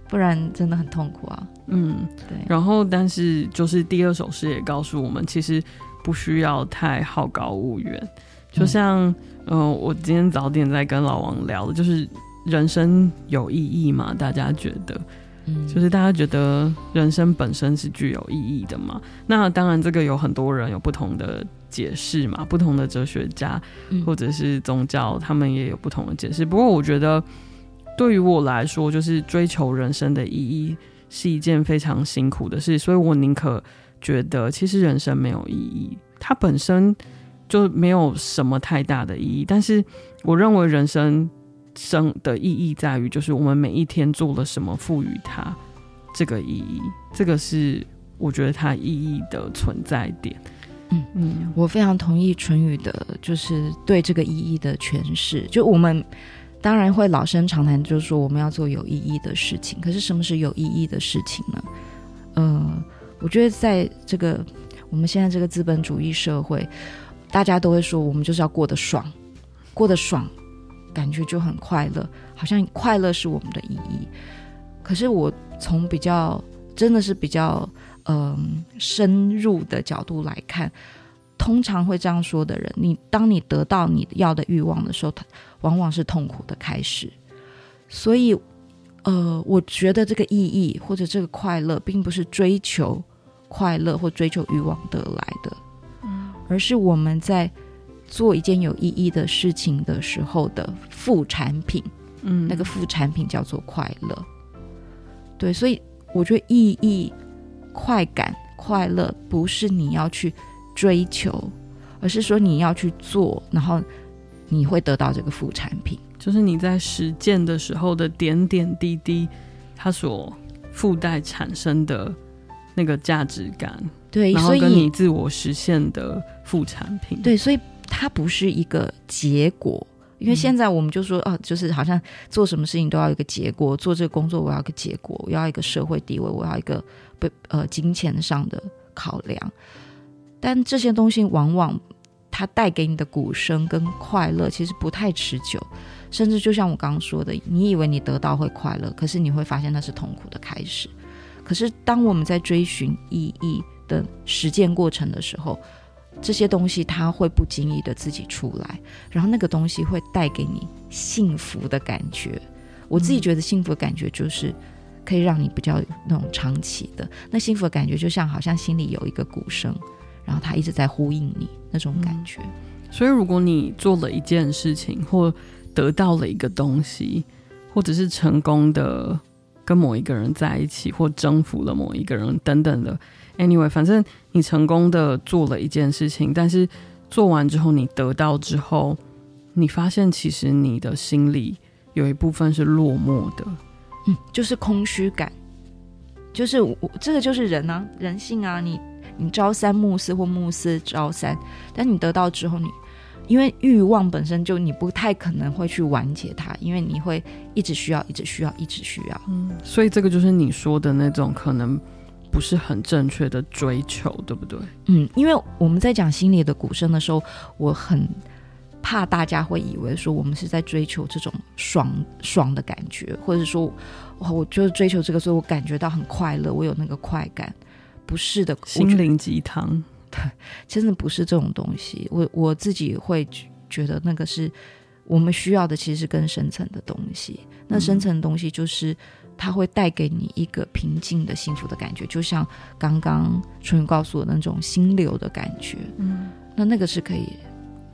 不然真的很痛苦啊。嗯，对。然后，但是就是第二首诗也告诉我们，其实不需要太好高骛远。就像，嗯、呃，我今天早点在跟老王聊的，就是人生有意义吗？大家觉得？嗯，就是大家觉得人生本身是具有意义的嘛。那当然，这个有很多人有不同的解释嘛，不同的哲学家或者是宗教，他们也有不同的解释。不过，我觉得对于我来说，就是追求人生的意义是一件非常辛苦的事，所以我宁可觉得，其实人生没有意义，它本身就没有什么太大的意义。但是，我认为人生。生的意义在于，就是我们每一天做了什么，赋予它这个意义，这个是我觉得它意义的存在点。嗯嗯，我非常同意淳宇的，就是对这个意义的诠释。就我们当然会老生常谈，就是说我们要做有意义的事情。可是什么是有意义的事情呢？我觉得在这个我们现在这个资本主义社会，大家都会说，我们就是要过得爽，过得爽。感觉就很快乐，好像快乐是我们的意义。可是我从比较真的是比较嗯、深入的角度来看，通常会这样说的人，你当你得到你要的欲望的时候，他往往是痛苦的开始。所以，呃，我觉得这个意义或者这个快乐，并不是追求快乐或追求欲望得来的，嗯，而是我们在。做一件有意义的事情的时候的副产品，嗯，那个副产品叫做快乐。对，所以我觉得意义、快感、快乐不是你要去追求，而是说你要去做，然后你会得到这个副产品，就是你在实践的时候的点点滴滴，它所附带产生的那个价值感，对，然后跟你自我实现的副产品，对，所以。它不是一个结果，因为现在我们就说，哦、啊，就是好像做什么事情都要一个结果，做这个工作我要一个结果，我要一个社会地位，我要一个不呃金钱上的考量。但这些东西往往它带给你的鼓声跟快乐其实不太持久，甚至就像我刚刚说的，你以为你得到会快乐，可是你会发现那是痛苦的开始。可是当我们在追寻意义的实践过程的时候，这些东西它会不经意的自己出来，然后那个东西会带给你幸福的感觉。我自己觉得幸福的感觉就是可以让你比较那种长期的，那幸福的感觉就像好像心里有一个鼓声，然后它一直在呼应你那种感觉。所以如果你做了一件事情，或得到了一个东西，或者是成功的跟某一个人在一起，或征服了某一个人等等的。Anyway，反正你成功的做了一件事情，但是做完之后，你得到之后，你发现其实你的心里有一部分是落寞的，嗯，就是空虚感，就是我这个就是人啊，人性啊，你你朝三暮四或暮四朝三，但你得到之后你，你因为欲望本身就你不太可能会去完结它，因为你会一直需要，一直需要，一直需要，嗯，所以这个就是你说的那种可能。不是很正确的追求，对不对？嗯，因为我们在讲心理的鼓声的时候，我很怕大家会以为说我们是在追求这种爽爽的感觉，或者说，我就是追求这个，所以我感觉到很快乐，我有那个快感。不是的，心灵鸡汤，对，真的不是这种东西。我我自己会觉得那个是我们需要的，其实是更深层的东西。那深层的东西就是。它会带给你一个平静的幸福的感觉，就像刚刚春雨告诉我的那种心流的感觉。嗯，那那个是可以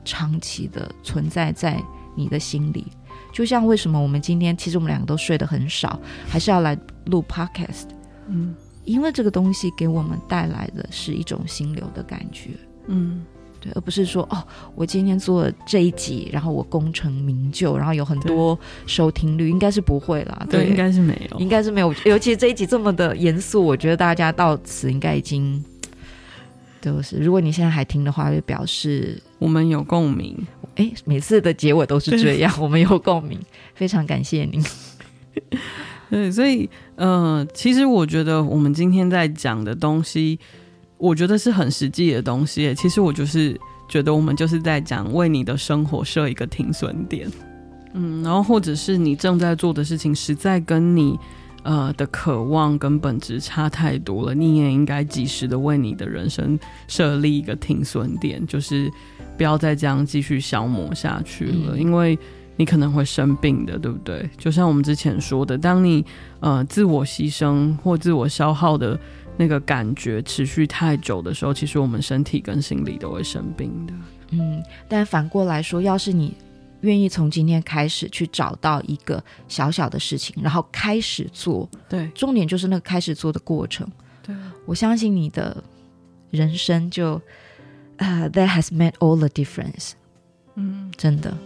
长期的存在在你的心里。就像为什么我们今天其实我们两个都睡得很少，还是要来录 podcast？嗯，因为这个东西给我们带来的是一种心流的感觉。嗯。对而不是说哦，我今天做了这一集，然后我功成名就，然后有很多收听率，应该是不会啦。对，对，应该是没有，应该是没有。尤其是这一集这么的严肃，我觉得大家到此应该已经就是。如果你现在还听的话，就表示我们有共鸣。哎，每次的结尾都是这样，我们有共鸣，非常感谢您。对，所以呃，其实我觉得我们今天在讲的东西。我觉得是很实际的东西。其实我就是觉得，我们就是在讲为你的生活设一个停损点，嗯，然后或者是你正在做的事情实在跟你呃的渴望跟本质差太多了，你也应该及时的为你的人生设立一个停损点，就是不要再这样继续消磨下去了。嗯，因为你可能会生病的，对不对？就像我们之前说的，当你呃自我牺牲或自我消耗的那个感觉持续太久的时候，其实我们身体跟心理都会生病的。嗯，但反过来说，要是你愿意从今天开始去找到一个小小的事情，然后开始做，对，重点就是那个开始做的过程。对，我相信你的人生就啊、uh,，that has made all the difference。嗯，真的。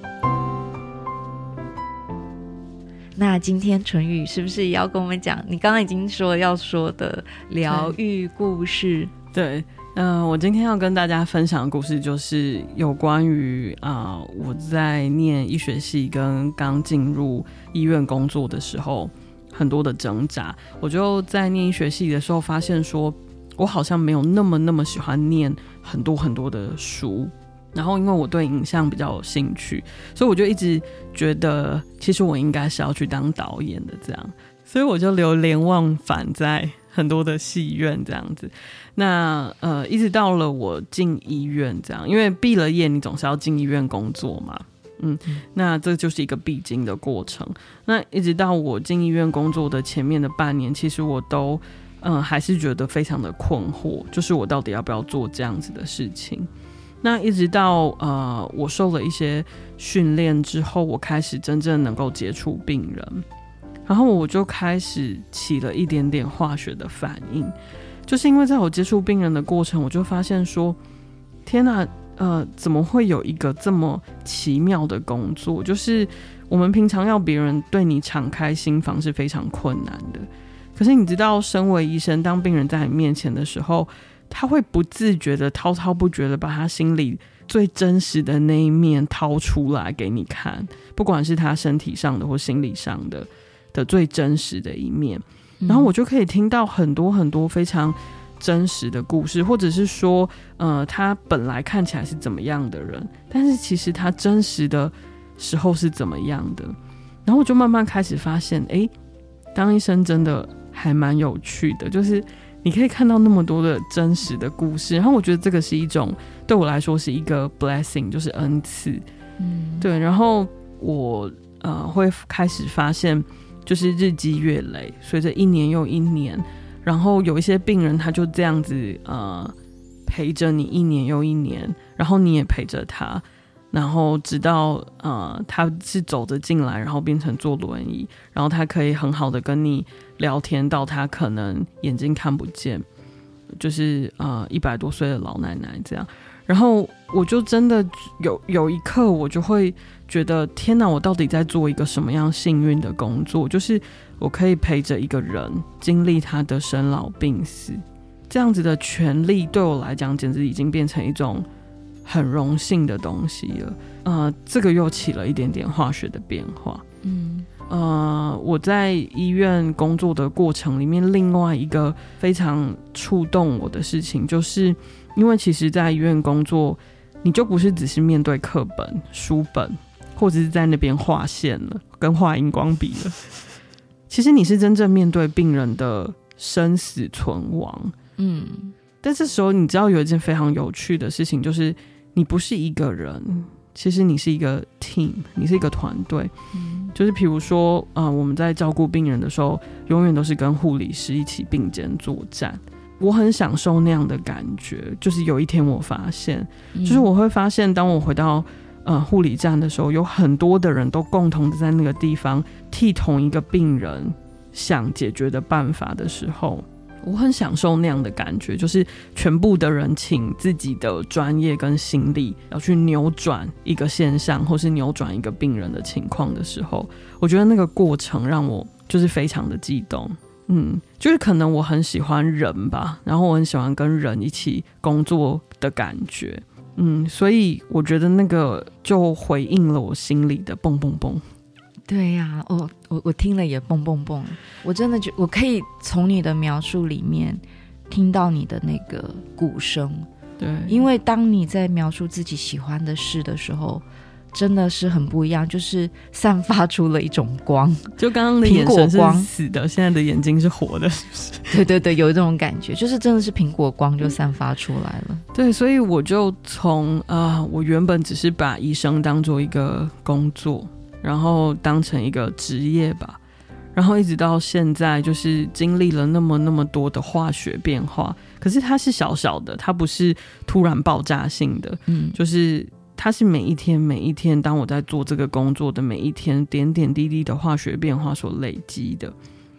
那今天淳宇是不是也要跟我们讲？你刚刚已经说要说的疗愈故事？对，嗯、我今天要跟大家分享的故事就是有关于啊、我在念医学系跟刚进入医院工作的时候很多的挣扎。我就在念医学系的时候发现说，我好像没有那么那么喜欢念很多很多的书。然后，因为我对影像比较有兴趣，所以我就一直觉得，其实我应该是要去当导演的这样。所以我就流连忘返在很多的戏院这样子。那呃，一直到了我进医院这样，因为毕了业，你总是要进医院工作嘛。嗯，那这就是一个必经的过程。那一直到我进医院工作的前面的半年，其实我都嗯、呃、还是觉得非常的困惑，就是我到底要不要做这样子的事情。那一直到呃，我受了一些训练之后，我开始真正能够接触病人，然后我就开始起了一点点化学的反应，就是因为在我接触病人的过程，我就发现说，天哪，呃，怎么会有一个这么奇妙的工作？就是我们平常要别人对你敞开心房是非常困难的，可是你知道，身为医生，当病人在你面前的时候，他会不自觉的、滔滔不绝的把他心里最真实的那一面掏出来给你看，不管是他身体上的或心理上的的最真实的一面，然后我就可以听到很多很多非常真实的故事，或者是说，呃，他本来看起来是怎么样的人，但是其实他真实的时候是怎么样的，然后我就慢慢开始发现，哎，当医生真的还蛮有趣的，就是。你可以看到那么多的真实的故事，然后我觉得这个是一种对我来说是一个 blessing，就是恩赐。嗯，对。然后我呃会开始发现，就是日积月累，随着一年又一年，然后有一些病人他就这样子呃陪着你一年又一年，然后你也陪着他。然后直到呃，他是走着进来，然后变成坐轮椅，然后他可以很好的跟你聊天，到他可能眼睛看不见，就是呃一百多岁的老奶奶这样。然后我就真的有有一刻，我就会觉得天哪，我到底在做一个什么样幸运的工作？就是我可以陪着一个人经历他的生老病死，这样子的权利对我来讲，简直已经变成一种。很荣幸的东西了，呃，这个又起了一点点化学的变化。嗯，呃，我在医院工作的过程里面，另外一个非常触动我的事情，就是因为其实，在医院工作，你就不是只是面对课本、书本，或者是在那边画线了，跟画荧光笔了。其实你是真正面对病人的生死存亡。嗯，但这时候你知道有一件非常有趣的事情，就是。你不是一个人，其实你是一个 team，你是一个团队。嗯，就是比如说，呃，我们在照顾病人的时候，永远都是跟护理师一起并肩作战。我很享受那样的感觉。就是有一天我发现，就是我会发现，当我回到呃护理站的时候，有很多的人都共同的在那个地方替同一个病人想解决的办法的时候。我很享受那样的感觉，就是全部的人请自己的专业跟心力，要去扭转一个现象，或是扭转一个病人的情况的时候，我觉得那个过程让我就是非常的激动。嗯，就是可能我很喜欢人吧，然后我很喜欢跟人一起工作的感觉。嗯，所以我觉得那个就回应了我心里的蹦蹦蹦。对呀、啊，哦，我我听了也蹦蹦蹦，我真的觉我可以从你的描述里面听到你的那个鼓声。对，因为当你在描述自己喜欢的事的时候，真的是很不一样，就是散发出了一种光。就刚刚的眼神是死的，现在的眼睛是活的，是不是？对对对，有这种感觉，就是真的是苹果光就散发出来了。对，所以我就从啊、呃，我原本只是把医生当做一个工作。然后当成一个职业吧。然后一直到现在，就是经历了那么那么多的化学变化，可是它是小小的，它不是突然爆炸性的，嗯，就是它是每一天每一天，当我在做这个工作的每一天，点点滴滴的化学变化所累积的。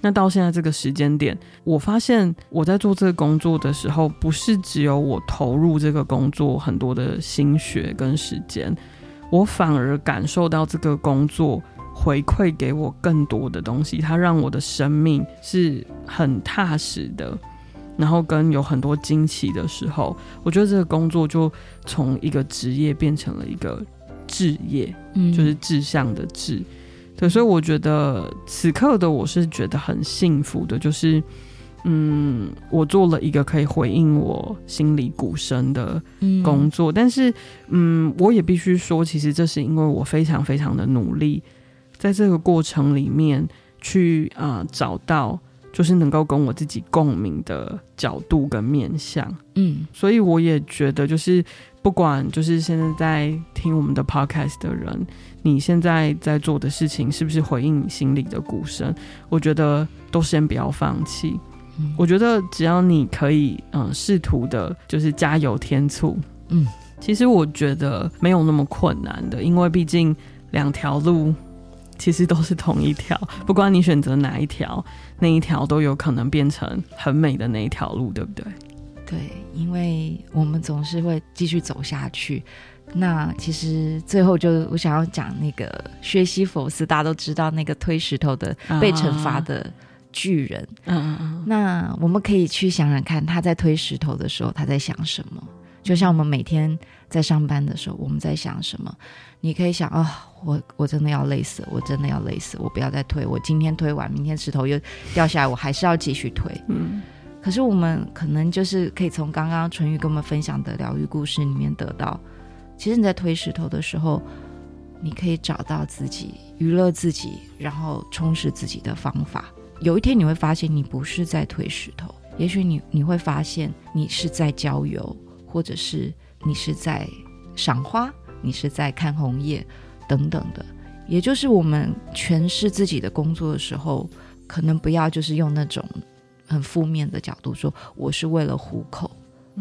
那到现在这个时间点，我发现我在做这个工作的时候，不是只有我投入这个工作很多的心血跟时间，我反而感受到这个工作。回馈给我更多的东西，它让我的生命是很踏实的，然后跟有很多惊奇的时候，我觉得这个工作就从一个职业变成了一个志业，嗯，就是志向的志，对，所以我觉得此刻的我是觉得很幸福的，就是嗯，我做了一个可以回应我心里鼓声的工作，嗯，但是嗯，我也必须说，其实这是因为我非常非常的努力。在这个过程里面，去啊、呃、找到就是能够跟我自己共鸣的角度跟面向，嗯，所以我也觉得，就是不管就是现在在听我们的 podcast 的人，你现在在做的事情是不是回应你心里的鼓声，我觉得都先不要放弃。嗯、我觉得只要你可以，嗯、呃，试图的就是加油添醋，嗯，其实我觉得没有那么困难的，因为毕竟两条路。其实都是同一条，不管你选择哪一条，那一条都有可能变成很美的那一条路，对不对？对，因为我们总是会继续走下去。那其实最后就我想要讲那个薛西弗斯，大家都知道那个推石头的被惩罚的巨人。嗯嗯嗯。那我们可以去想想看，他在推石头的时候，他在想什么？就像我们每天在上班的时候，我们在想什么？你可以想啊、哦，我我真的要累死，我真的要累死，我不要再推，我今天推完，明天石头又掉下来，我还是要继续推。嗯，可是我们可能就是可以从刚刚淳于跟我们分享的疗愈故事里面得到，其实你在推石头的时候，你可以找到自己娱乐自己，然后充实自己的方法。有一天你会发现，你不是在推石头，也许你你会发现，你是在郊游。或者是你是在赏花，你是在看红叶，等等的，也就是我们诠释自己的工作的时候，可能不要就是用那种很负面的角度说我是为了糊口。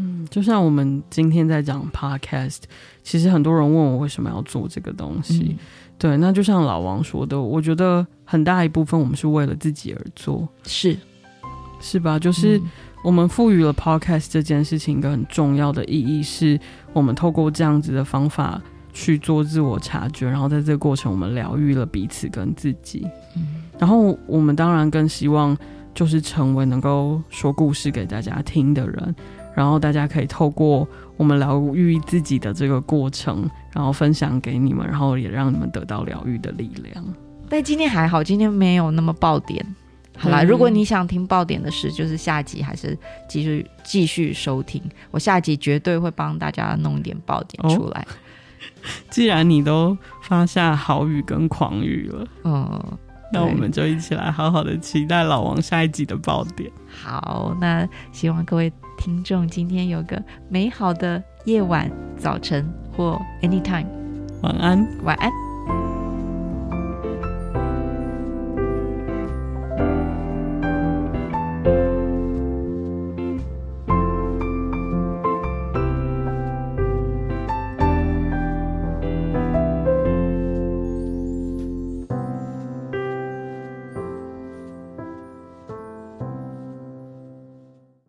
嗯，就像我们今天在讲 podcast，其实很多人问我为什么要做这个东西，嗯、对，那就像老王说的，我觉得很大一部分我们是为了自己而做，是是吧？就是。嗯我们赋予了 podcast 这件事情一个很重要的意义，是我们透过这样子的方法去做自我察觉，然后在这个过程，我们疗愈了彼此跟自己。嗯，然后我们当然更希望就是成为能够说故事给大家听的人，然后大家可以透过我们疗愈自己的这个过程，然后分享给你们，然后也让你们得到疗愈的力量。但今天还好，今天没有那么爆点。好啦，如果你想听爆点的事，就是下集还是继续继续收听。我下集绝对会帮大家弄一点爆点出来。哦、既然你都发下好语跟狂语了，嗯，那我们就一起来好好的期待老王下一集的爆点。好，那希望各位听众今天有个美好的夜晚、早晨或 anytime。晚安，晚安。